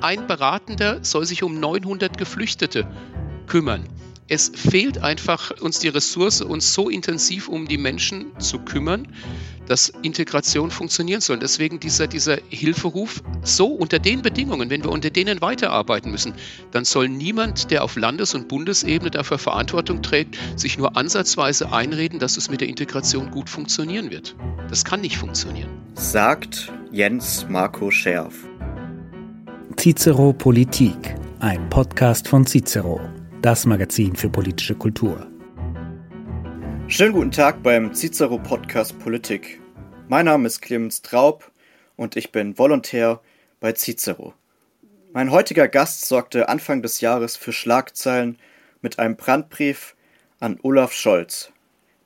ein Beratender soll sich um 900 Geflüchtete kümmern. Es fehlt einfach uns die Ressource, uns so intensiv um die Menschen zu kümmern, dass Integration funktionieren soll. Deswegen dieser, dieser Hilferuf, so unter den Bedingungen, wenn wir unter denen weiterarbeiten müssen, dann soll niemand, der auf Landes- und Bundesebene dafür Verantwortung trägt, sich nur ansatzweise einreden, dass es mit der Integration gut funktionieren wird. Das kann nicht funktionieren. Sagt Jens Marco Scherf. Cicero Politik, ein Podcast von Cicero das Magazin für politische Kultur. Schönen guten Tag beim Cicero Podcast Politik. Mein Name ist Clemens Traub und ich bin Volontär bei Cicero. Mein heutiger Gast sorgte Anfang des Jahres für Schlagzeilen mit einem Brandbrief an Olaf Scholz.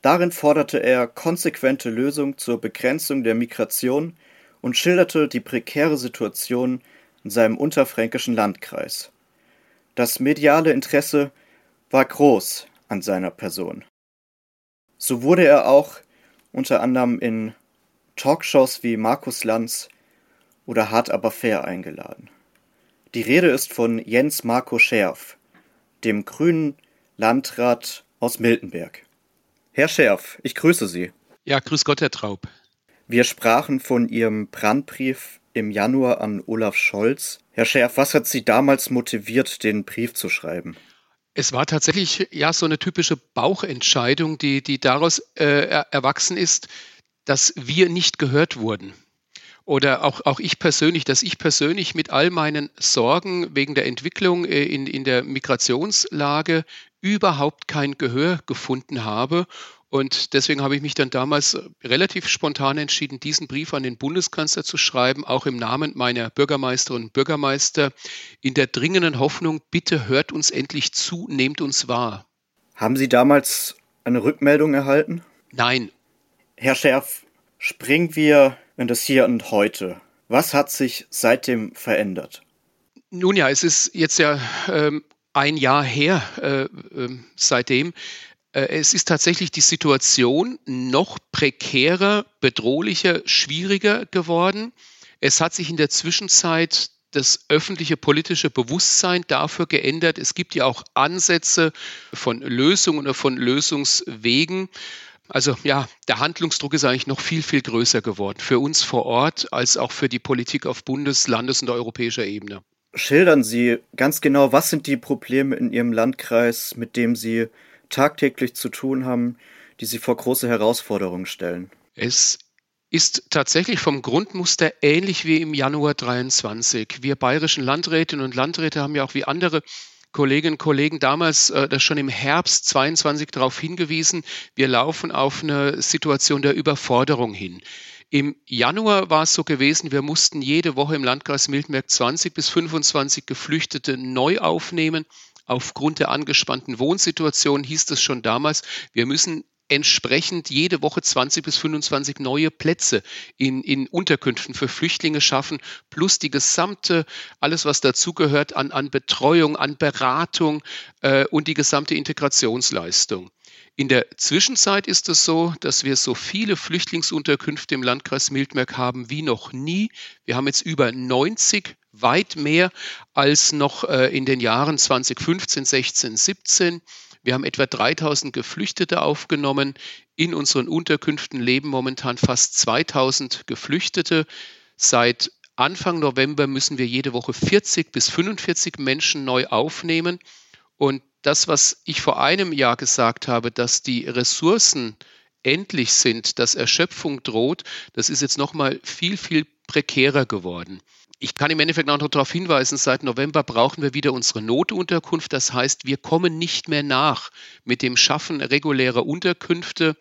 Darin forderte er konsequente Lösungen zur Begrenzung der Migration und schilderte die prekäre Situation in seinem unterfränkischen Landkreis. Das mediale Interesse war groß an seiner Person. So wurde er auch unter anderem in Talkshows wie Markus Lanz oder Hart aber fair eingeladen. Die Rede ist von Jens Marco Scherf, dem grünen Landrat aus Miltenberg. Herr Scherf, ich grüße Sie. Ja, grüß Gott, Herr Traub. Wir sprachen von Ihrem Brandbrief im Januar an Olaf Scholz. Herr Scherf, was hat Sie damals motiviert, den Brief zu schreiben? Es war tatsächlich ja so eine typische Bauchentscheidung, die, die daraus äh, erwachsen ist, dass wir nicht gehört wurden. Oder auch, auch ich persönlich, dass ich persönlich mit all meinen Sorgen wegen der Entwicklung äh, in, in der Migrationslage überhaupt kein Gehör gefunden habe und deswegen habe ich mich dann damals relativ spontan entschieden, diesen Brief an den Bundeskanzler zu schreiben, auch im Namen meiner Bürgermeisterinnen und Bürgermeister, in der dringenden Hoffnung, bitte hört uns endlich zu, nehmt uns wahr. Haben Sie damals eine Rückmeldung erhalten? Nein. Herr Scherf, springen wir in das Hier und Heute. Was hat sich seitdem verändert? Nun ja, es ist jetzt ja ähm, ein Jahr her äh, äh, seitdem. Äh, es ist tatsächlich die Situation noch prekärer, bedrohlicher, schwieriger geworden. Es hat sich in der Zwischenzeit das öffentliche politische Bewusstsein dafür geändert. Es gibt ja auch Ansätze von Lösungen oder von Lösungswegen. Also ja, der Handlungsdruck ist eigentlich noch viel, viel größer geworden für uns vor Ort als auch für die Politik auf Bundes-, Landes- und europäischer Ebene. Schildern Sie ganz genau, was sind die Probleme in Ihrem Landkreis, mit dem Sie tagtäglich zu tun haben, die sie vor große Herausforderungen stellen? Es ist tatsächlich vom Grundmuster ähnlich wie im Januar 23. Wir bayerischen Landrätinnen und Landräte haben ja auch wie andere Kolleginnen und Kollegen damals äh, das schon im Herbst 22 darauf hingewiesen, wir laufen auf eine Situation der Überforderung hin. Im Januar war es so gewesen, wir mussten jede Woche im Landkreis Miltenberg 20 bis 25 Geflüchtete neu aufnehmen. Aufgrund der angespannten Wohnsituation hieß es schon damals, wir müssen entsprechend jede Woche 20 bis 25 neue Plätze in, in Unterkünften für Flüchtlinge schaffen, plus die gesamte, alles was dazugehört an, an Betreuung, an Beratung äh, und die gesamte Integrationsleistung. In der Zwischenzeit ist es so, dass wir so viele Flüchtlingsunterkünfte im Landkreis Mildmerk haben wie noch nie. Wir haben jetzt über 90 weit mehr als noch äh, in den Jahren 2015, 16, 17. Wir haben etwa 3000 Geflüchtete aufgenommen. In unseren Unterkünften leben momentan fast 2000 Geflüchtete. Seit Anfang November müssen wir jede Woche 40 bis 45 Menschen neu aufnehmen. Und das, was ich vor einem Jahr gesagt habe, dass die Ressourcen endlich sind, dass Erschöpfung droht, das ist jetzt nochmal viel, viel prekärer geworden. Ich kann im Endeffekt auch noch darauf hinweisen, seit November brauchen wir wieder unsere Notunterkunft. Das heißt, wir kommen nicht mehr nach mit dem Schaffen regulärer Unterkünfte.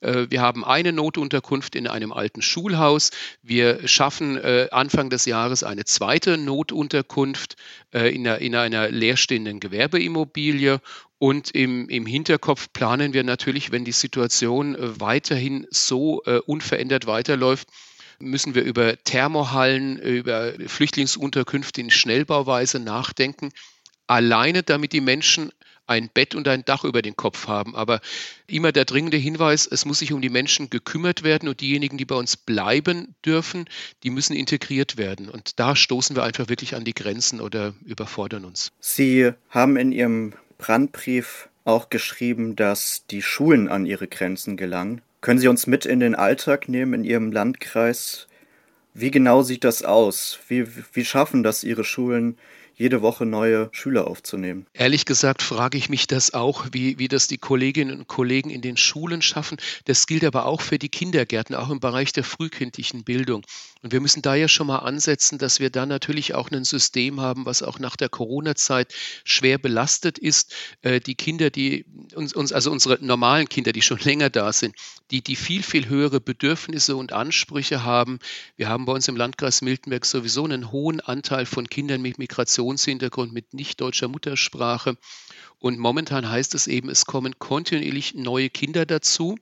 Äh, wir haben eine Notunterkunft in einem alten Schulhaus. Wir schaffen äh, Anfang des Jahres eine zweite Notunterkunft äh, in einer, leerstehenden Gewerbeimmobilie. Und im, im Hinterkopf planen wir natürlich, wenn die Situation weiterhin so unverändert weiterläuft, müssen wir über Thermohallen, über Flüchtlingsunterkünfte in Schnellbauweise nachdenken. Alleine damit die Menschen ein Bett und ein Dach über den Kopf haben. Aber immer der dringende Hinweis, es muss sich um die Menschen gekümmert werden und diejenigen, die bei uns bleiben dürfen, die müssen integriert werden. Und da stoßen wir einfach wirklich an die Grenzen oder überfordern uns. Sie haben in Ihrem Brandbrief auch geschrieben, dass die Schulen an ihre Grenzen gelangen. Können Sie uns mit in den Alltag nehmen in Ihrem Landkreis? Wie genau sieht das aus? Wie, wie schaffen das Ihre Schulen, jede Woche neue Schüler aufzunehmen. Ehrlich gesagt frage ich mich das auch, wie, wie das die Kolleginnen und Kollegen in den Schulen schaffen. Das gilt aber auch für die Kindergärten, auch im Bereich der frühkindlichen Bildung. Und wir müssen da ja schon mal ansetzen, dass wir da natürlich auch ein System haben, was auch nach der Corona-Zeit schwer belastet ist. Äh, die Kinder, die uns, uns, also unsere normalen Kinder, die schon länger da sind, die, die viel, viel höhere Bedürfnisse und Ansprüche haben. Wir haben bei uns im Landkreis Miltenberg sowieso einen hohen Anteil von Kindern mit Migration Migrationshintergrund mit nicht deutscher Muttersprache. Und momentan heißt es eben, es kommen kontinuierlich neue Kinder dazu.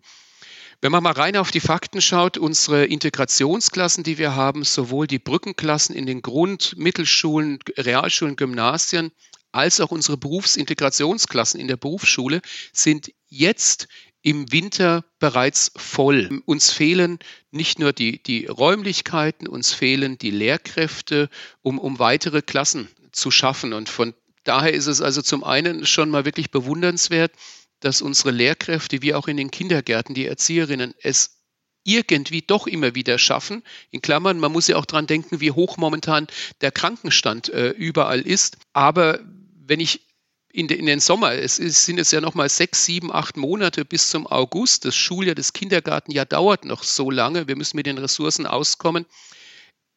Wenn man mal rein auf die Fakten schaut, unsere Integrationsklassen, die wir haben, sowohl die Brückenklassen in den Grund-, Mittelschulen, Realschulen, Gymnasien, als auch unsere Berufsintegrationsklassen in der Berufsschule sind jetzt im Winter bereits voll. Uns fehlen nicht nur die, die Räumlichkeiten, uns fehlen die Lehrkräfte, um, um weitere Klassen zu schaffen. Und von daher ist es also zum einen schon mal wirklich bewundernswert, dass unsere Lehrkräfte wie auch in den Kindergärten, die Erzieherinnen, es irgendwie doch immer wieder schaffen. In Klammern, man muss ja auch dran denken, wie hoch momentan der Krankenstand äh, überall ist. Aber wenn ich in, de, in, den Sommer, es ist, sind jetzt ja noch mal sechs, sieben, acht Monate bis zum August. Das Schuljahr, das Kindergartenjahr dauert noch so lange. Wir müssen mit den Ressourcen auskommen.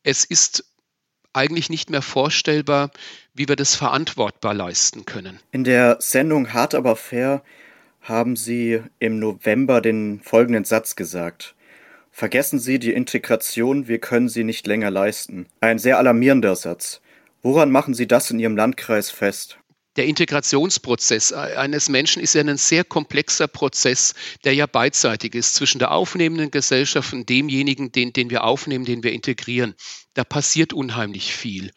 Es ist eigentlich nicht mehr vorstellbar, wie wir das verantwortbar leisten können. In der Sendung Hart aber fair haben Sie im November den folgenden Satz gesagt. Vergessen Sie die Integration, wir können sie nicht länger leisten. Ein sehr alarmierender Satz. Woran machen Sie das in Ihrem Landkreis fest? Der Integrationsprozess eines Menschen ist ja ein sehr komplexer Prozess, der ja beidseitig ist zwischen der aufnehmenden Gesellschaft und demjenigen, den, den wir aufnehmen, den wir integrieren. Da passiert unheimlich viel.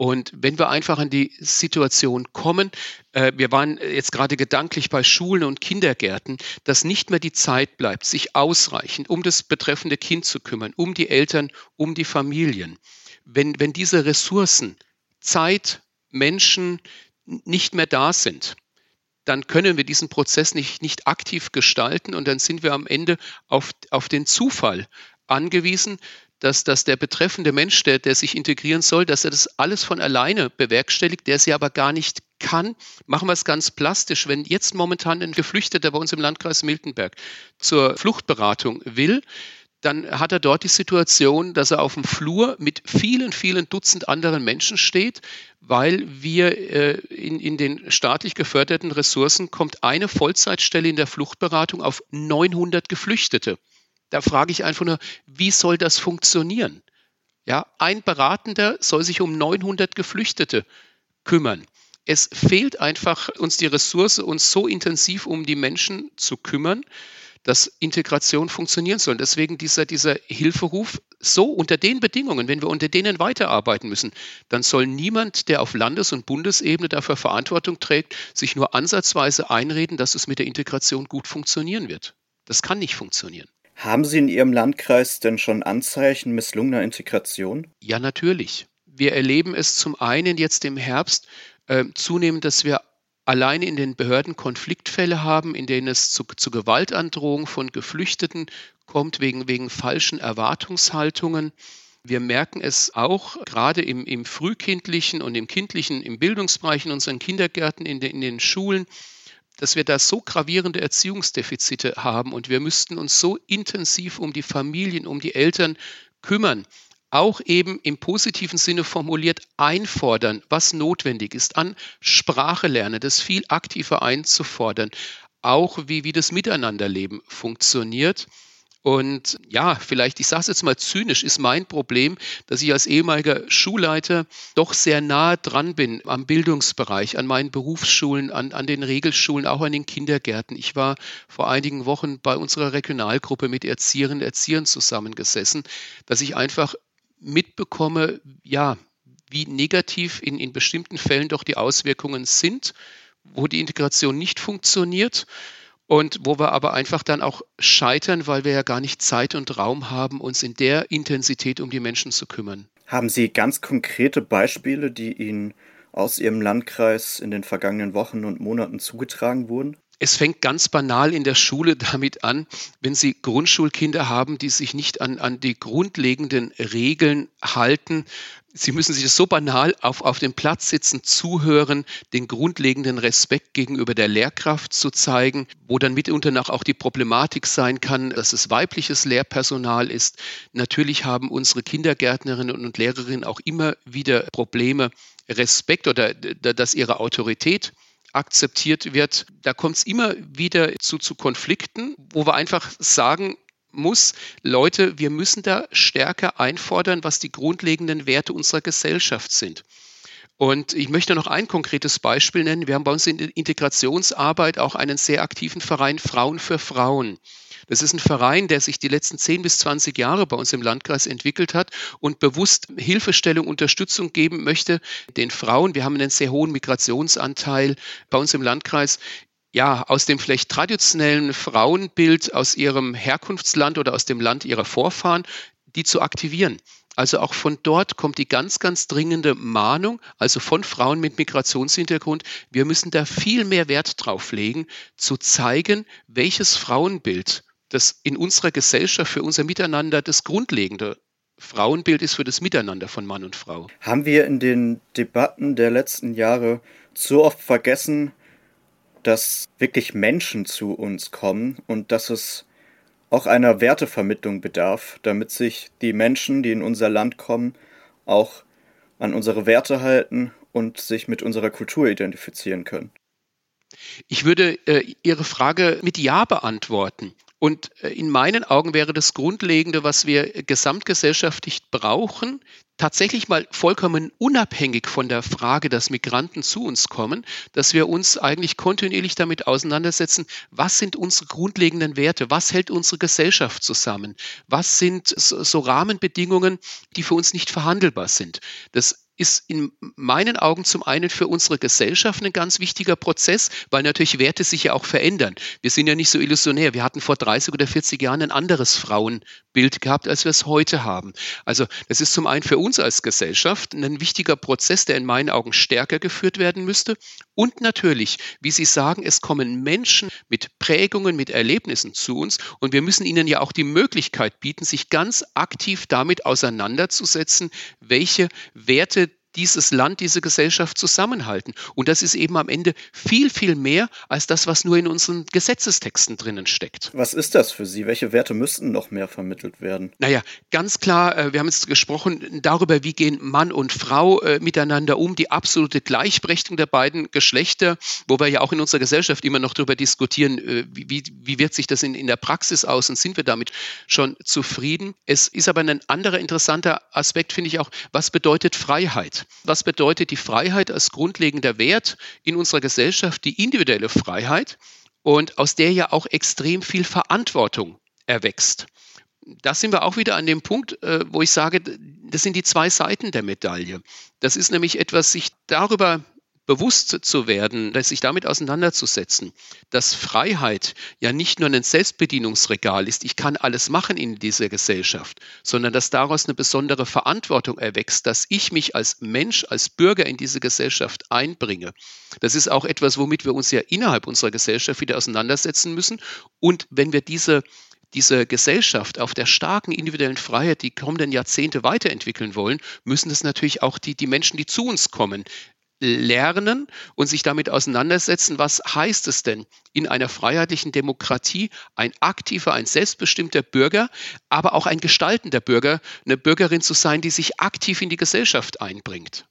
Und wenn wir einfach an die Situation kommen, äh, wir waren jetzt gerade gedanklich bei Schulen und Kindergärten, dass nicht mehr die Zeit bleibt, sich ausreichend um das betreffende Kind zu kümmern, um die Eltern, um die Familien. Wenn, wenn diese Ressourcen, Zeit, Menschen, nicht mehr da sind, dann können wir diesen Prozess nicht, nicht aktiv gestalten und dann sind wir am Ende auf, auf den Zufall angewiesen, dass, dass der betreffende Mensch, der, der sich integrieren soll, dass er das alles von alleine bewerkstelligt, der sie aber gar nicht kann. Machen wir es ganz plastisch. Wenn jetzt momentan ein Geflüchteter bei uns im Landkreis Miltenberg zur Fluchtberatung will, dann hat er dort die Situation, dass er auf dem Flur mit vielen, vielen Dutzend anderen Menschen steht, weil wir äh, in, in den staatlich geförderten Ressourcen kommt eine Vollzeitstelle in der Fluchtberatung auf 900 Geflüchtete. Da frage ich einfach nur, wie soll das funktionieren? Ja, ein Beratender soll sich um 900 Geflüchtete kümmern. Es fehlt einfach uns die Ressource, uns so intensiv um die Menschen zu kümmern, dass Integration funktionieren soll. Deswegen dieser, dieser Hilferuf, so unter den Bedingungen, wenn wir unter denen weiterarbeiten müssen, dann soll niemand, der auf Landes- und Bundesebene dafür Verantwortung trägt, sich nur ansatzweise einreden, dass es mit der Integration gut funktionieren wird. Das kann nicht funktionieren. Haben Sie in Ihrem Landkreis denn schon Anzeichen misslungener Integration? Ja, natürlich. Wir erleben es zum einen jetzt im Herbst äh, zunehmend, dass wir allein in den Behörden Konfliktfälle haben, in denen es zu, zu Gewaltandrohung von Geflüchteten kommt wegen, wegen falschen Erwartungshaltungen. Wir merken es auch gerade im, im frühkindlichen und im kindlichen, im Bildungsbereich, in unseren Kindergärten, in, de, in den Schulen, dass wir da so gravierende Erziehungsdefizite haben und wir müssten uns so intensiv um die Familien, um die Eltern kümmern, auch eben im positiven Sinne formuliert einfordern, was notwendig ist, an Sprache lernen, das viel aktiver einzufordern, auch wie, wie das Miteinanderleben funktioniert. Und ja, vielleicht, ich sage es jetzt mal zynisch, ist mein Problem, dass ich als ehemaliger Schulleiter doch sehr nah dran bin am Bildungsbereich, an meinen Berufsschulen, an, an den Regelschulen, auch an den Kindergärten. Ich war vor einigen Wochen bei unserer Regionalgruppe mit Erzieherinnen und Erziehern zusammengesessen, dass ich einfach mitbekomme, ja, wie negativ in, in bestimmten Fällen doch die Auswirkungen sind, wo die Integration nicht funktioniert und wo wir aber einfach dann auch scheitern, weil wir ja gar nicht Zeit und Raum haben, uns in der Intensität um die Menschen zu kümmern. Haben Sie ganz konkrete Beispiele, die Ihnen aus Ihrem Landkreis in den vergangenen Wochen und Monaten zugetragen wurden? Es fängt ganz banal in der Schule damit an, wenn Sie Grundschulkinder haben, die sich nicht an, an die grundlegenden Regeln halten. Sie müssen sich das so banal auf, auf dem Platz sitzen, zuhören, den grundlegenden Respekt gegenüber der Lehrkraft zu zeigen, wo dann mitunter auch die Problematik sein kann, dass es weibliches Lehrpersonal ist. Natürlich haben unsere Kindergärtnerinnen und Lehrerinnen auch immer wieder Probleme, Respekt oder dass ihre Autorität akzeptiert wird. Da kommt es immer wieder zu, zu Konflikten, wo wir einfach sagen, muss, Leute, wir müssen da stärker einfordern, was die grundlegenden Werte unserer Gesellschaft sind. Und ich möchte noch ein konkretes Beispiel nennen. Wir haben bei uns in der Integrationsarbeit auch einen sehr aktiven Verein Frauen für Frauen. Das ist ein Verein, der sich die letzten 10 bis 20 Jahre bei uns im Landkreis entwickelt hat und bewusst Hilfestellung, Unterstützung geben möchte den Frauen. Wir haben einen sehr hohen Migrationsanteil bei uns im Landkreis ja, aus dem vielleicht traditionellen Frauenbild aus ihrem Herkunftsland oder aus dem Land ihrer Vorfahren, die zu aktivieren. Also auch von dort kommt die ganz, ganz dringende Mahnung, also von Frauen mit Migrationshintergrund, wir müssen da viel mehr Wert drauf legen, zu zeigen, welches Frauenbild das in unserer Gesellschaft für unser Miteinander das grundlegende Frauenbild ist für das Miteinander von Mann und Frau. Haben wir in den Debatten der letzten Jahre so oft vergessen, dass wirklich Menschen zu uns kommen und dass es auch einer Wertevermittlung bedarf, damit sich die Menschen, die in unser Land kommen, auch an unsere Werte halten und sich mit unserer Kultur identifizieren können. Ich würde äh, Ihre Frage mit Ja beantworten. Und äh, in meinen Augen wäre das Grundlegende, was wir gesamtgesellschaftlich brauchen, tatsächlich mal vollkommen unabhängig von der Frage, dass Migranten zu uns kommen, dass wir uns eigentlich kontinuierlich damit auseinandersetzen, was sind unsere grundlegenden Werte, was hält unsere Gesellschaft zusammen, was sind so Rahmenbedingungen, die für uns nicht verhandelbar sind. Das ist in meinen Augen zum einen für unsere Gesellschaft ein ganz wichtiger Prozess, weil natürlich Werte sich ja auch verändern. Wir sind ja nicht so illusionär. Wir hatten vor 30 oder 40 Jahren ein anderes Frauenbild gehabt, als wir es heute haben. Also das ist zum einen für uns als Gesellschaft ein wichtiger Prozess, der in meinen Augen stärker geführt werden müsste. Und natürlich, wie Sie sagen, es kommen Menschen mit Prägungen, mit Erlebnissen zu uns und wir müssen ihnen ja auch die Möglichkeit bieten, sich ganz aktiv damit auseinanderzusetzen, welche Werte dieses Land, diese Gesellschaft zusammenhalten. Und das ist eben am Ende viel, viel mehr als das, was nur in unseren Gesetzestexten drinnen steckt. Was ist das für Sie? Welche Werte müssten noch mehr vermittelt werden? Naja, ganz klar, äh, wir haben jetzt gesprochen darüber, wie gehen Mann und Frau äh, miteinander um, die absolute Gleichberechtigung der beiden Geschlechter, wo wir ja auch in unserer Gesellschaft immer noch darüber diskutieren, äh, wie, wie wirkt sich das in, in der Praxis aus und sind wir damit schon zufrieden. Es ist aber ein anderer interessanter Aspekt, finde ich auch, was bedeutet Freiheit? Was bedeutet die Freiheit als grundlegender Wert in unserer Gesellschaft, die individuelle Freiheit und aus der ja auch extrem viel Verantwortung erwächst? Da sind wir auch wieder an dem Punkt, äh, wo ich sage, das sind die zwei Seiten der Medaille. Das ist nämlich etwas, sich darüber bewusst zu werden, sich damit auseinanderzusetzen, dass Freiheit ja nicht nur ein Selbstbedienungsregal ist, ich kann alles machen in dieser Gesellschaft, sondern dass daraus eine besondere Verantwortung erwächst, dass ich mich als Mensch, als Bürger in diese Gesellschaft einbringe. Das ist auch etwas, womit wir uns ja innerhalb unserer Gesellschaft wieder auseinandersetzen müssen. Und wenn wir diese diese Gesellschaft auf der starken individuellen Freiheit die kommenden Jahrzehnte weiterentwickeln wollen, müssen das natürlich auch die, die Menschen, die zu uns kommen, lernen und sich damit auseinandersetzen, was heißt es denn in einer freiheitlichen Demokratie ein aktiver, ein selbstbestimmter Bürger, aber auch ein gestaltender Bürger, eine Bürgerin zu sein, die sich aktiv in die Gesellschaft einbringt.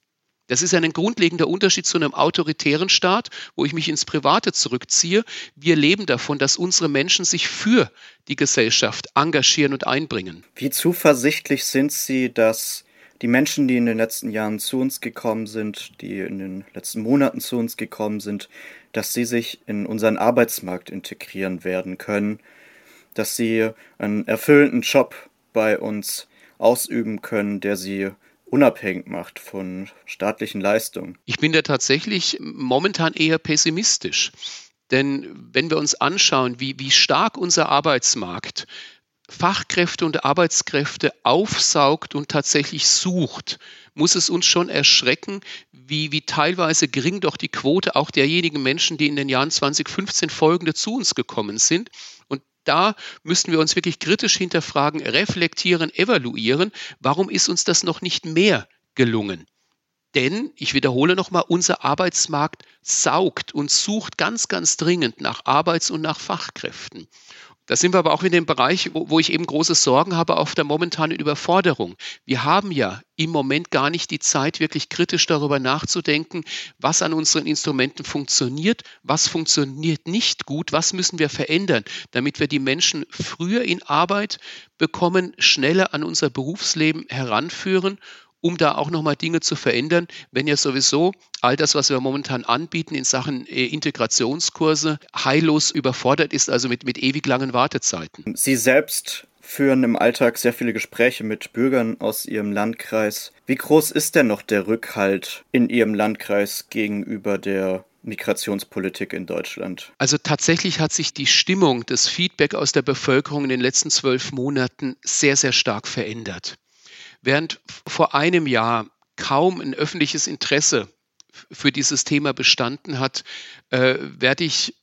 Das ist ein grundlegender Unterschied zu einem autoritären Staat, wo ich mich ins Private zurückziehe. Wir leben davon, dass unsere Menschen sich für die Gesellschaft engagieren und einbringen. Wie zuversichtlich sind Sie, dass die Menschen, die in den letzten Jahren zu uns gekommen sind, die in den letzten Monaten zu uns gekommen sind, dass sie sich in unseren Arbeitsmarkt integrieren werden können, dass sie einen erfüllenden Job bei uns ausüben können, der sie unabhängig macht von staatlichen Leistungen? Ich bin da tatsächlich momentan eher pessimistisch. Denn wenn wir uns anschauen, wie, wie stark unser Arbeitsmarkt Fachkräfte und Arbeitskräfte aufsaugt und tatsächlich sucht, muss es uns schon erschrecken, wie, wie teilweise gering doch die Quote auch derjenigen Menschen, die in den Jahren 2015 folgende zu uns gekommen sind. Und da müssten wir uns wirklich kritisch hinterfragen, reflektieren, evaluieren, warum ist uns das noch nicht mehr gelungen? Denn, ich wiederhole nochmal, unser Arbeitsmarkt saugt und sucht ganz, ganz dringend nach Arbeits- und nach Fachkräften. Da sind wir aber auch in dem Bereich, wo, wo, ich eben große Sorgen habe auf der momentanen Überforderung. Wir haben ja im Moment gar nicht die Zeit, wirklich kritisch darüber nachzudenken, was an unseren Instrumenten funktioniert, was funktioniert nicht gut, was müssen wir verändern, damit wir die Menschen früher in Arbeit bekommen, schneller an unser Berufsleben heranführen um da auch nochmal Dinge zu verändern, wenn ja sowieso all das, was wir momentan anbieten in Sachen äh, Integrationskurse, heillos überfordert ist, also mit, mit ewig langen Wartezeiten. Sie selbst führen im Alltag sehr viele Gespräche mit Bürgern aus Ihrem Landkreis. Wie groß ist denn noch der Rückhalt in Ihrem Landkreis gegenüber der Migrationspolitik in Deutschland? Also tatsächlich hat sich die Stimmung, das Feedback aus der Bevölkerung in den letzten zwölf Monaten sehr, sehr stark verändert. Während vor einem Jahr kaum ein öffentliches Interesse für dieses Thema bestanden hat, äh, werde ich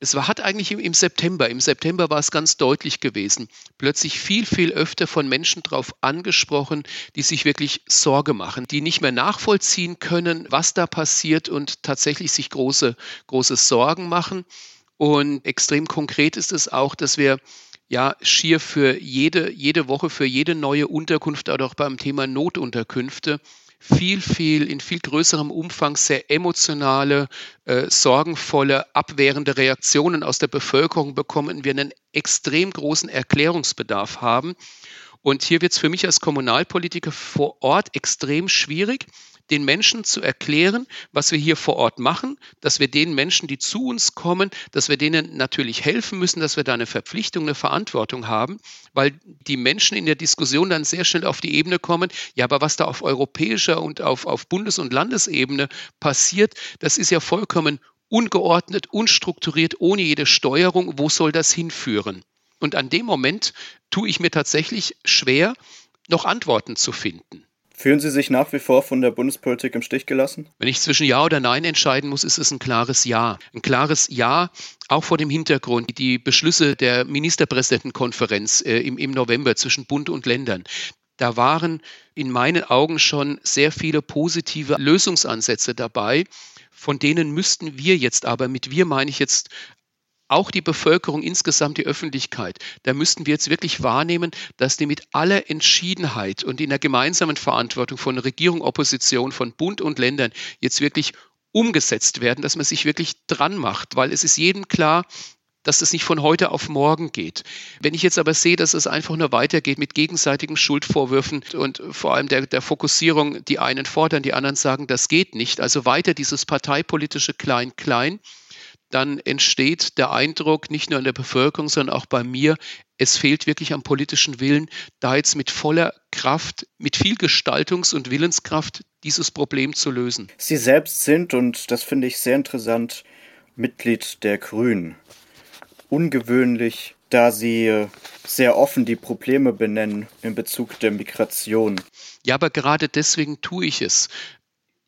es war, hat eigentlich im, im, September, im September war es ganz deutlich gewesen, plötzlich viel, viel öfter von Menschen darauf angesprochen, die sich wirklich Sorge machen, die nicht mehr nachvollziehen können, was da passiert und tatsächlich sich große, große Sorgen machen. Und extrem konkret ist es auch, dass wir ja schier für jede, jede Woche, für jede neue Unterkunft, aber auch beim Thema Notunterkünfte viel, viel, in viel größerem Umfang sehr emotionale, äh, sorgenvolle, abwehrende Reaktionen aus der Bevölkerung bekommen, wir einen extrem großen Erklärungsbedarf haben. Und hier wird es für mich als Kommunalpolitiker vor Ort extrem schwierig, den Menschen zu erklären, was wir hier vor Ort machen, dass wir den Menschen, die zu uns kommen, dass wir denen natürlich helfen müssen, dass wir da eine Verpflichtung, eine Verantwortung haben, weil die Menschen in der Diskussion dann sehr schnell auf die Ebene kommen, ja, aber was da auf europäischer und auf, auf Bundes- und Landesebene passiert, das ist ja vollkommen ungeordnet, unstrukturiert, ohne jede Steuerung. Wo soll das hinführen? Und an dem Moment tue ich mir tatsächlich schwer, noch Antworten zu finden. Fühlen Sie sich nach wie vor von der Bundespolitik im Stich gelassen? Wenn ich zwischen Ja oder Nein entscheiden muss, ist es ein klares Ja. Ein klares Ja, auch vor dem Hintergrund, die Beschlüsse der Ministerpräsidentenkonferenz äh, im, im November zwischen Bund und Ländern. Da waren in meinen Augen schon sehr viele positive Lösungsansätze dabei. Von denen müssten wir jetzt aber, mit wir meine ich jetzt auch die Bevölkerung insgesamt, die Öffentlichkeit, da müssten wir jetzt wirklich wahrnehmen, dass die mit aller Entschiedenheit und in der gemeinsamen Verantwortung von Regierung, Opposition, von Bund und Ländern jetzt wirklich umgesetzt werden, dass man sich wirklich dran macht, weil es ist jedem klar, dass das nicht von heute auf morgen geht. Wenn ich jetzt aber sehe, dass es einfach nur weitergeht mit gegenseitigen Schuldvorwürfen und vor allem der, der Fokussierung, die einen fordern, die anderen sagen, das geht nicht, also weiter dieses parteipolitische Klein-Klein, dann entsteht der Eindruck, nicht nur in der Bevölkerung, sondern auch bei mir, es fehlt wirklich am politischen Willen, da jetzt mit voller Kraft, mit viel Gestaltungs- und Willenskraft dieses Problem zu lösen. Sie selbst sind, und das finde ich sehr interessant, Mitglied der Grünen. Ungewöhnlich, da Sie sehr offen die Probleme benennen in Bezug der Migration. Ja, aber gerade deswegen tue ich es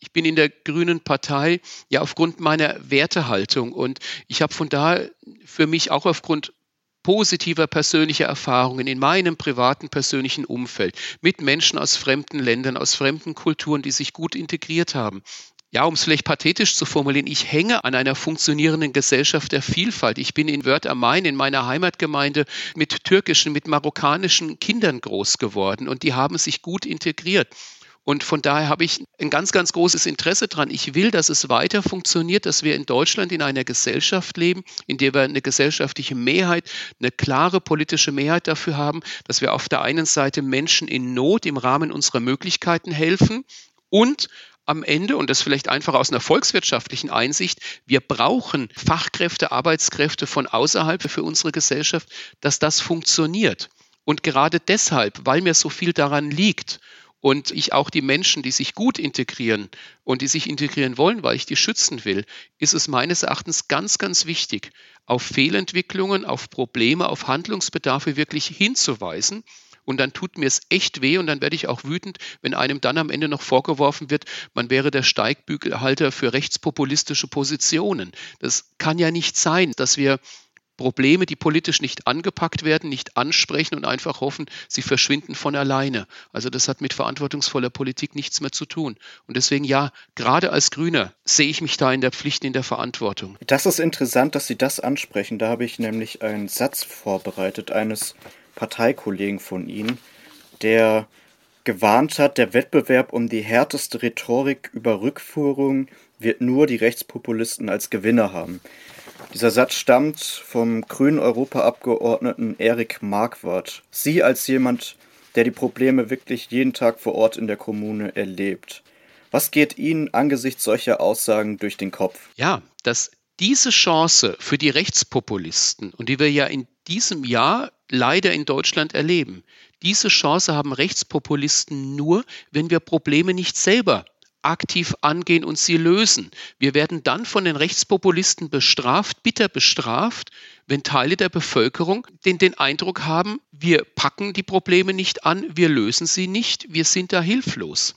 ich bin in der Grünen Partei ja aufgrund meiner Wertehaltung und ich habe von daher für mich auch aufgrund positiver persönlicher Erfahrungen in meinem privaten persönlichen Umfeld mit Menschen aus fremden Ländern, aus fremden Kulturen, die sich gut integriert haben. Ja, um es vielleicht pathetisch zu formulieren, ich hänge an einer funktionierenden Gesellschaft der Vielfalt. Ich bin in Wörth am Main, in meiner Heimatgemeinde, mit türkischen, mit marokkanischen Kindern groß geworden und die haben sich gut integriert. Und von daher habe ich ein ganz, ganz großes Interesse daran. Ich will, dass es weiter funktioniert, dass wir in Deutschland in einer Gesellschaft leben, in der wir eine gesellschaftliche Mehrheit, eine klare politische Mehrheit dafür haben, dass wir auf der einen Seite Menschen in Not im Rahmen unserer Möglichkeiten helfen und am Ende, und das vielleicht einfach aus einer volkswirtschaftlichen Einsicht, wir brauchen Fachkräfte, Arbeitskräfte von außerhalb für unsere Gesellschaft, dass das funktioniert. Und gerade deshalb, weil mir so viel daran liegt und ich auch die Menschen, die sich gut integrieren und die sich integrieren wollen, weil ich die schützen will, ist es meines Erachtens ganz, ganz wichtig, auf Fehlentwicklungen, auf Probleme, auf Handlungsbedarfe wirklich hinzuweisen und dann tut mir es echt weh und dann werde ich auch wütend, wenn einem dann am Ende noch vorgeworfen wird, man wäre der Steigbügelhalter für rechtspopulistische Positionen. Das kann ja nicht sein, dass wir Probleme, die politisch nicht angepackt werden, nicht ansprechen und einfach hoffen, sie verschwinden von alleine. Also das hat mit verantwortungsvoller Politik nichts mehr zu tun. Und deswegen ja, gerade als Grüner sehe ich mich da in der Pflicht, in der Verantwortung. Das ist interessant, dass Sie das ansprechen. Da habe ich nämlich einen Satz vorbereitet eines Parteikollegen von Ihnen, der gewarnt hat, der Wettbewerb um die härteste Rhetorik über Rückführung wird nur die Rechtspopulisten als Gewinner haben. Dieser Satz stammt vom grünen Europaabgeordneten Erik Marquardt. Sie als jemand, der die Probleme wirklich jeden Tag vor Ort in der Kommune erlebt. Was geht Ihnen angesichts solcher Aussagen durch den Kopf? Ja, dass diese Chance für die Rechtspopulisten und die wir ja in diesem Jahr leider in Deutschland erleben. Diese Chance haben Rechtspopulisten nur, wenn wir Probleme nicht selber aktiv angehen und sie lösen. Wir werden dann von den Rechtspopulisten bestraft, bitter bestraft, wenn Teile der Bevölkerung den, den Eindruck haben, wir packen die Probleme nicht an, wir lösen sie nicht, wir sind da hilflos.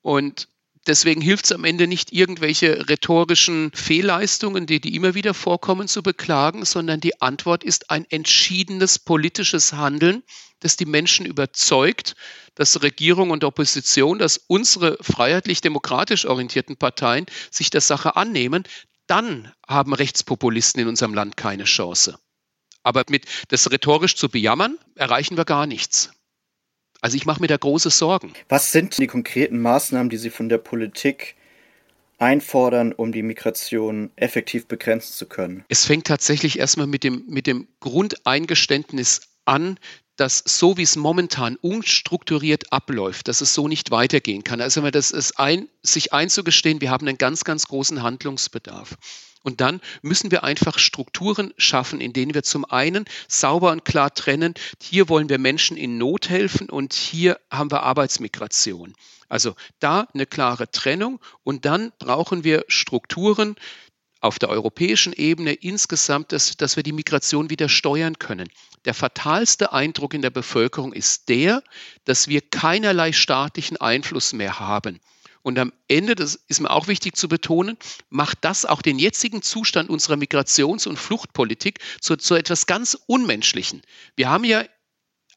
Und Deswegen hilft es am Ende nicht, irgendwelche rhetorischen Fehlleistungen, die, die immer wieder vorkommen, zu beklagen, sondern die Antwort ist ein entschiedenes politisches Handeln, das die Menschen überzeugt, dass Regierung und Opposition, dass unsere freiheitlich-demokratisch orientierten Parteien sich der Sache annehmen. Dann haben Rechtspopulisten in unserem Land keine Chance. Aber mit das rhetorisch zu bejammern, erreichen wir gar nichts. Also ich mache mir da große Sorgen. Was sind die konkreten Maßnahmen, die Sie von der Politik einfordern, um die Migration effektiv begrenzen zu können? Es fängt tatsächlich erstmal mit dem, mit dem Grundeingeständnis an, dass so wie es momentan unstrukturiert abläuft, dass es so nicht weitergehen kann. Also das ist ein, sich einzugestehen, wir haben einen ganz, ganz großen Handlungsbedarf. Und dann müssen wir einfach Strukturen schaffen, in denen wir zum einen sauber und klar trennen, hier wollen wir Menschen in Not helfen und hier haben wir Arbeitsmigration. Also da eine klare Trennung und dann brauchen wir Strukturen, auf der europäischen Ebene insgesamt, dass, dass wir die Migration wieder steuern können. Der fatalste Eindruck in der Bevölkerung ist der, dass wir keinerlei staatlichen Einfluss mehr haben. Und am Ende, das ist mir auch wichtig zu betonen, macht das auch den jetzigen Zustand unserer Migrations- und Fluchtpolitik zu, zu etwas ganz Unmenschlichen. Wir haben ja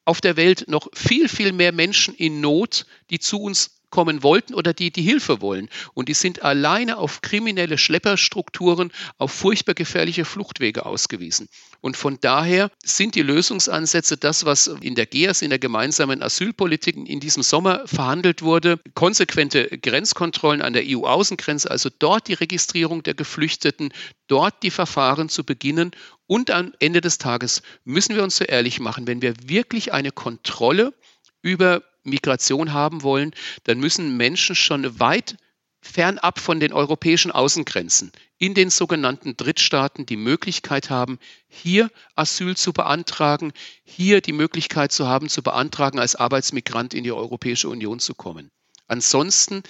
auf der Welt noch viel, viel mehr Menschen in Not, die zu uns kommen wollten oder die die Hilfe wollen. Und die sind alleine auf kriminelle Schlepperstrukturen, auf furchtbar gefährliche Fluchtwege ausgewiesen. Und von daher sind die Lösungsansätze das, was in der GEAS, in der gemeinsamen Asylpolitik in diesem Sommer verhandelt wurde. Konsequente Grenzkontrollen an der EU-Außengrenze, also dort die Registrierung der Geflüchteten, dort die Verfahren zu beginnen. Und am Ende des Tages müssen wir uns so ehrlich machen, wenn wir wirklich eine Kontrolle über Migration haben wollen, dann müssen Menschen schon weit fernab von den europäischen Außengrenzen in den sogenannten Drittstaaten die Möglichkeit haben, hier Asyl zu beantragen, hier die Möglichkeit zu haben, zu beantragen, als Arbeitsmigrant in die Europäische Union zu kommen. Ansonsten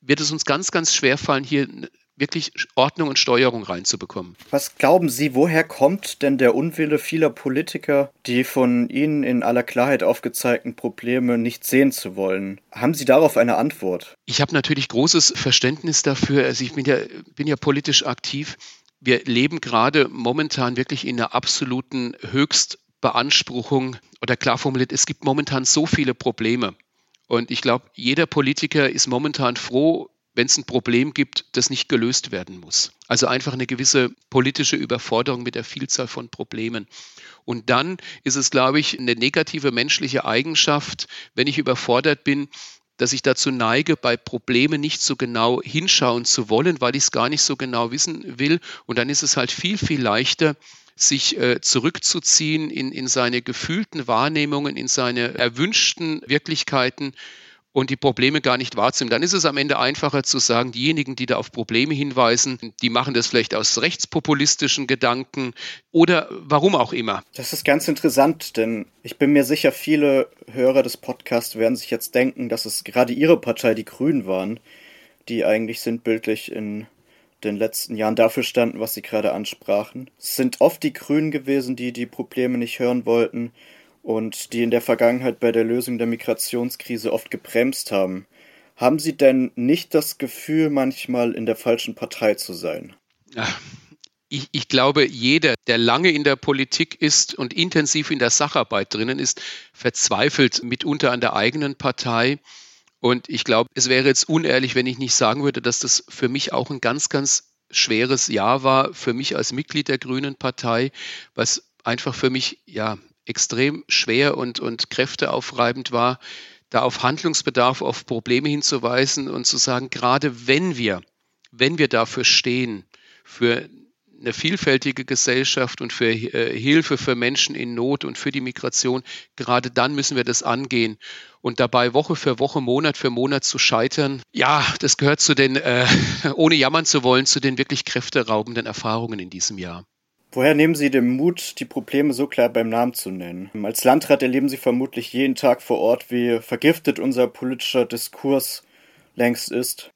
wird es uns ganz, ganz schwer fallen, hier wirklich Ordnung und Steuerung reinzubekommen. Was glauben Sie, woher kommt denn der Unwille vieler Politiker, die von Ihnen in aller Klarheit aufgezeigten Probleme nicht sehen zu wollen? Haben Sie darauf eine Antwort? Ich habe natürlich großes Verständnis dafür. Also ich bin ja, bin ja politisch aktiv. Wir leben gerade momentan wirklich in einer absoluten Höchstbeanspruchung oder klar formuliert, es gibt momentan so viele Probleme. Und ich glaube, jeder Politiker ist momentan froh, wenn es ein Problem gibt, das nicht gelöst werden muss. Also einfach eine gewisse politische Überforderung mit der Vielzahl von Problemen. Und dann ist es, glaube ich, eine negative menschliche Eigenschaft, wenn ich überfordert bin, dass ich dazu neige, bei Problemen nicht so genau hinschauen zu wollen, weil ich es gar nicht so genau wissen will. Und dann ist es halt viel, viel leichter, sich äh, zurückzuziehen in, in seine gefühlten Wahrnehmungen, in seine erwünschten Wirklichkeiten und die Probleme gar nicht wahrzunehmen. Dann ist es am Ende einfacher zu sagen, diejenigen, die da auf Probleme hinweisen, die machen das vielleicht aus rechtspopulistischen Gedanken oder warum auch immer. Das ist ganz interessant, denn ich bin mir sicher, viele Hörer des Podcasts werden sich jetzt denken, dass es gerade ihre Partei, die Grünen waren, die eigentlich sinnbildlich in den letzten Jahren dafür standen, was Sie gerade ansprachen. Es sind oft die Grünen gewesen, die die Probleme nicht hören wollten und die in der Vergangenheit bei der Lösung der Migrationskrise oft gebremst haben. Haben Sie denn nicht das Gefühl, manchmal in der falschen Partei zu sein? Ich, ich, glaube, jeder, der lange in der Politik ist und intensiv in der Sacharbeit drinnen ist, verzweifelt mitunter an der eigenen Partei. Und ich glaube, es wäre jetzt unehrlich, wenn ich nicht sagen würde, dass das für mich auch ein ganz, ganz schweres Jahr war, für mich als Mitglied der Grünen Partei, was einfach für mich ja extrem schwer und, und kräfteaufreibend war, da auf Handlungsbedarf, auf Probleme hinzuweisen und zu sagen, gerade wenn wir, wenn wir dafür stehen, für eine vielfältige Gesellschaft und für äh, Hilfe für Menschen in Not und für die Migration, gerade dann müssen wir das angehen. Und dabei Woche für Woche, Monat für Monat zu scheitern, ja, das gehört zu den, äh, ohne jammern zu wollen, zu den wirklich kräfteraubenden Erfahrungen in diesem Jahr. Woher nehmen Sie den Mut, die Probleme so klar beim Namen zu nennen? Als Landrat erleben Sie vermutlich jeden Tag vor Ort, wie vergiftet unser politischer Diskurs längst ist.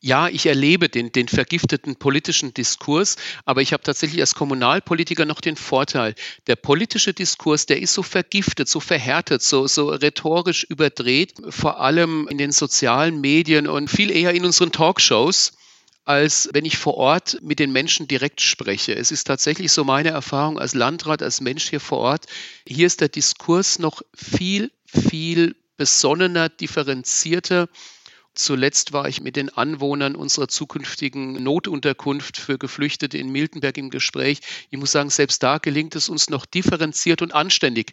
Ja, ich erlebe den, den vergifteten politischen Diskurs, aber ich habe tatsächlich als Kommunalpolitiker noch den Vorteil, der politische Diskurs, der ist so vergiftet, so verhärtet, so, so rhetorisch überdreht, vor allem in den sozialen Medien und viel eher in unseren Talkshows als wenn ich vor Ort mit den Menschen direkt spreche. Es ist tatsächlich so meine Erfahrung als Landrat, als Mensch hier vor Ort. Hier ist der Diskurs noch viel, viel besonnener, differenzierter. Zuletzt war ich mit den Anwohnern unserer zukünftigen Notunterkunft für Geflüchtete in Miltenberg im Gespräch. Ich muss sagen, selbst da gelingt es uns noch differenziert und anständig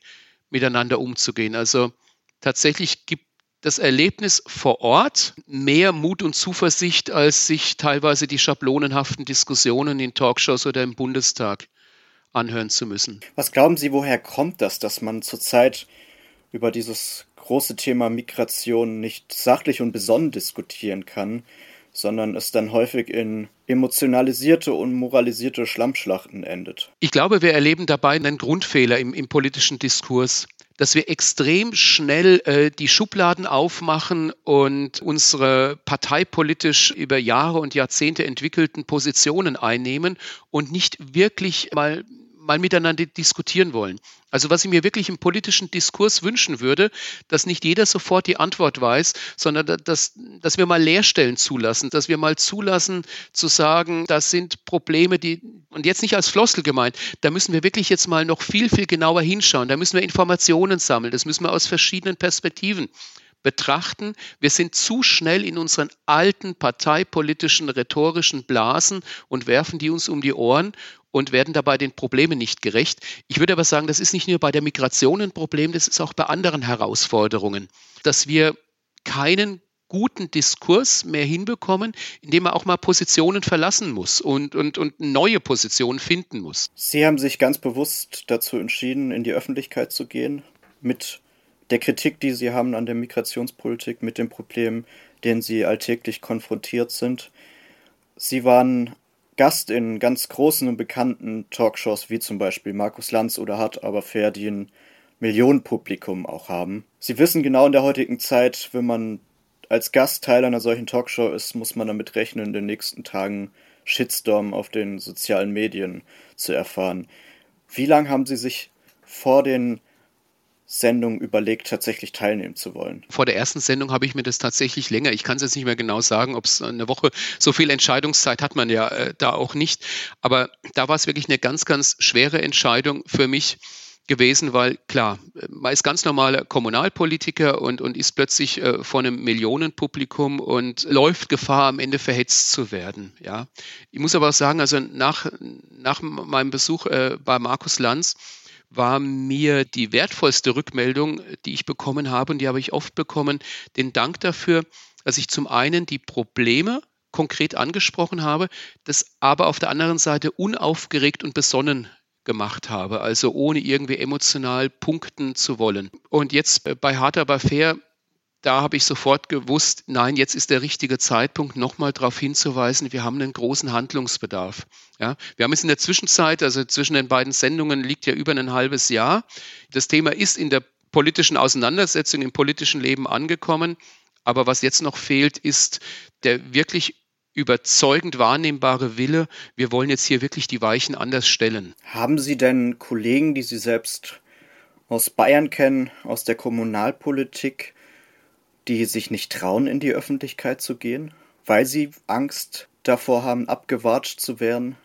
miteinander umzugehen. Also tatsächlich gibt das Erlebnis vor Ort mehr Mut und Zuversicht, als sich teilweise die schablonenhaften Diskussionen in Talkshows oder im Bundestag anhören zu müssen. Was glauben Sie, woher kommt das, dass man zurzeit über dieses große Thema Migration nicht sachlich und besonnen diskutieren kann, sondern es dann häufig in emotionalisierte und moralisierte Schlammschlachten endet? Ich glaube, wir erleben dabei einen Grundfehler im, im politischen Diskurs dass wir extrem schnell äh, die Schubladen aufmachen und unsere parteipolitisch über Jahre und Jahrzehnte entwickelten Positionen einnehmen und nicht wirklich mal mal miteinander diskutieren wollen. Also was ich mir wirklich im politischen Diskurs wünschen würde, dass nicht jeder sofort die Antwort weiß, sondern dass, dass wir mal Leerstellen zulassen, dass wir mal zulassen zu sagen, das sind Probleme, die, und jetzt nicht als Floskel gemeint, da müssen wir wirklich jetzt mal noch viel, viel genauer hinschauen, da müssen wir Informationen sammeln, das müssen wir aus verschiedenen Perspektiven betrachten. Wir sind zu schnell in unseren alten parteipolitischen, rhetorischen Blasen und werfen die uns um die Ohren und werden dabei den Problemen nicht gerecht. Ich würde aber sagen, das ist nicht nur bei der Migration ein Problem, das ist auch bei anderen Herausforderungen, dass wir keinen guten Diskurs mehr hinbekommen, indem man auch mal Positionen verlassen muss und, und, und neue Positionen finden muss. Sie haben sich ganz bewusst dazu entschieden, in die Öffentlichkeit zu gehen, mit der Kritik, die Sie haben an der Migrationspolitik, mit den Problemen, denen Sie alltäglich konfrontiert sind. Sie waren Gast in ganz großen und bekannten Talkshows wie zum Beispiel Markus Lanz oder Hart aber fair, die ein Millionenpublikum auch haben. Sie wissen genau in der heutigen Zeit, wenn man als Gast Teil einer solchen Talkshow ist, muss man damit rechnen, in den nächsten Tagen Shitstorm auf den sozialen Medien zu erfahren. Wie lange haben Sie sich vor den Sendung überlegt, tatsächlich teilnehmen zu wollen? Vor der ersten Sendung habe ich mir das tatsächlich länger. Ich kann es jetzt nicht mehr genau sagen, ob es eine Woche, so viel Entscheidungszeit hat man ja äh, da auch nicht. Aber da war es wirklich eine ganz, ganz schwere Entscheidung für mich gewesen, weil klar, man ist ganz normaler Kommunalpolitiker und, und ist plötzlich äh, vor einem Millionenpublikum und läuft Gefahr, am Ende verhetzt zu werden. Ja. Ich muss aber auch sagen, also nach, nach meinem Besuch äh, bei Markus Lanz, war mir die wertvollste Rückmeldung, die ich bekommen habe, und die habe ich oft bekommen, den Dank dafür, dass ich zum einen die Probleme konkret angesprochen habe, das aber auf der anderen Seite unaufgeregt und besonnen gemacht habe, also ohne irgendwie emotional punkten zu wollen. Und jetzt bei Hart aber fair da habe ich sofort gewusst, nein, jetzt ist der richtige Zeitpunkt, nochmal darauf hinzuweisen, wir haben einen großen Handlungsbedarf. Ja, wir haben es in der Zwischenzeit, also zwischen den beiden Sendungen liegt ja über ein halbes Jahr. Das Thema ist in der politischen Auseinandersetzung, im politischen Leben angekommen. Aber was jetzt noch fehlt, ist der wirklich überzeugend wahrnehmbare Wille, wir wollen jetzt hier wirklich die Weichen anders stellen. Haben Sie denn Kollegen, die Sie selbst aus Bayern kennen, aus der Kommunalpolitik, die sich nicht trauen, in die Öffentlichkeit zu gehen, weil sie Angst davor haben, abgewatscht zu werden,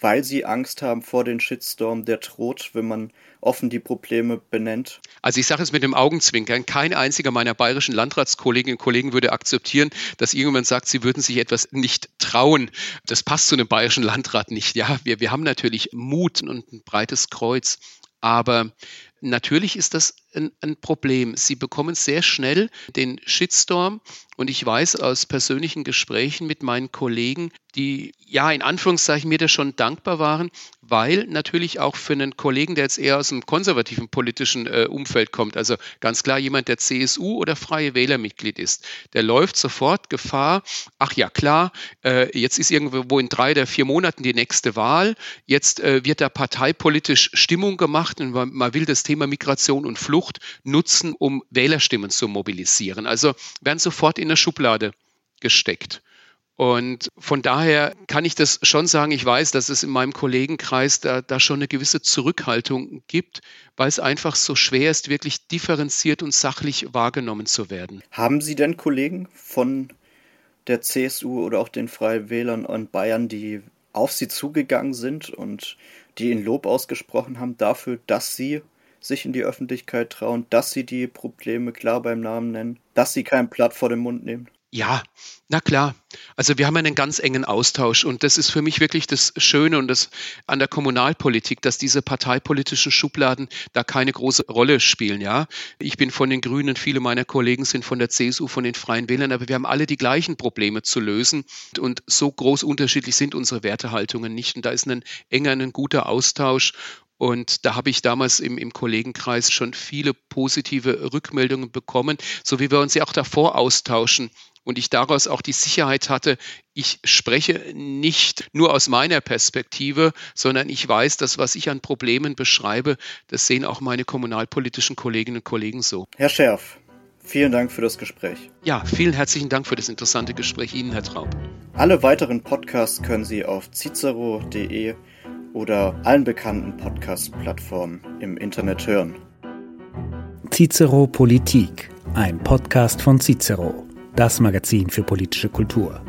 weil sie Angst haben vor den Shitstorm, der droht, wenn man offen die Probleme benennt? Also ich sage es mit dem Augenzwinkern, kein einziger meiner bayerischen Landratskolleginnen und Kollegen würde akzeptieren, dass irgendjemand sagt, sie würden sich etwas nicht trauen. Das passt zu einem bayerischen Landrat nicht. Ja, wir, wir haben natürlich Mut und ein breites Kreuz. Aber natürlich ist das ein, ein, Problem. Sie bekommen sehr schnell den Shitstorm und ich weiß aus persönlichen Gesprächen mit meinen Kollegen, die ja in Anführungszeichen mir da schon dankbar waren, weil natürlich auch für einen Kollegen, der jetzt eher aus einem konservativen politischen äh, Umfeld kommt, also ganz klar jemand, der CSU oder Freie Wählermitglied ist, der läuft sofort Gefahr, ach ja klar, äh, jetzt ist irgendwo in drei oder vier Monaten die nächste Wahl, jetzt äh, wird da parteipolitisch Stimmung gemacht und man, man will das Thema Migration und Flucht nutzen, um Wählerstimmen zu mobilisieren. Also werden sofort in der Schublade gesteckt. Und von daher kann ich das schon sagen. Ich weiß, dass es in meinem Kollegenkreis da, da schon eine gewisse Zurückhaltung gibt, weil es einfach so schwer ist, wirklich differenziert und sachlich wahrgenommen zu werden. Haben Sie denn Kollegen von der CSU oder auch den Freien Wählern in Bayern, die auf Sie zugegangen sind und die Ihnen Lob ausgesprochen haben dafür, dass Sie sich in die Öffentlichkeit trauen, dass Sie die Probleme klar beim Namen nennen, dass Sie kein Blatt vor den Mund nehmen? Ja, na klar. Also wir haben einen ganz engen Austausch und das ist für mich wirklich das Schöne und das an der Kommunalpolitik, dass diese parteipolitischen Schubladen da keine große Rolle spielen. Ja, ich bin von den Grünen, viele meiner Kollegen sind von der CSU, von den Freien Wählern, aber wir haben alle die gleichen Probleme zu lösen und so groß unterschiedlich sind unsere Wertehaltungen nicht. Und da ist ein enger, ein guter Austausch und da habe ich damals im, im Kollegenkreis schon viele positive Rückmeldungen bekommen, so wie wir uns ja auch davor austauschen und ich daraus auch die Sicherheit hatte, ich spreche nicht nur aus meiner Perspektive, sondern ich weiß, dass was ich an Problemen beschreibe, das sehen auch meine kommunalpolitischen Kolleginnen und Kollegen so. Herr Scherf, vielen Dank für das Gespräch. Ja, vielen herzlichen Dank für das interessante Gespräch Ihnen, Herr Traub. Alle weiteren Podcasts können Sie auf cicero.de oder allen bekannten Podcast-Plattformen im Internet hören. Cicero Politik, ein Podcast von Cicero das Magazin für politische Kultur.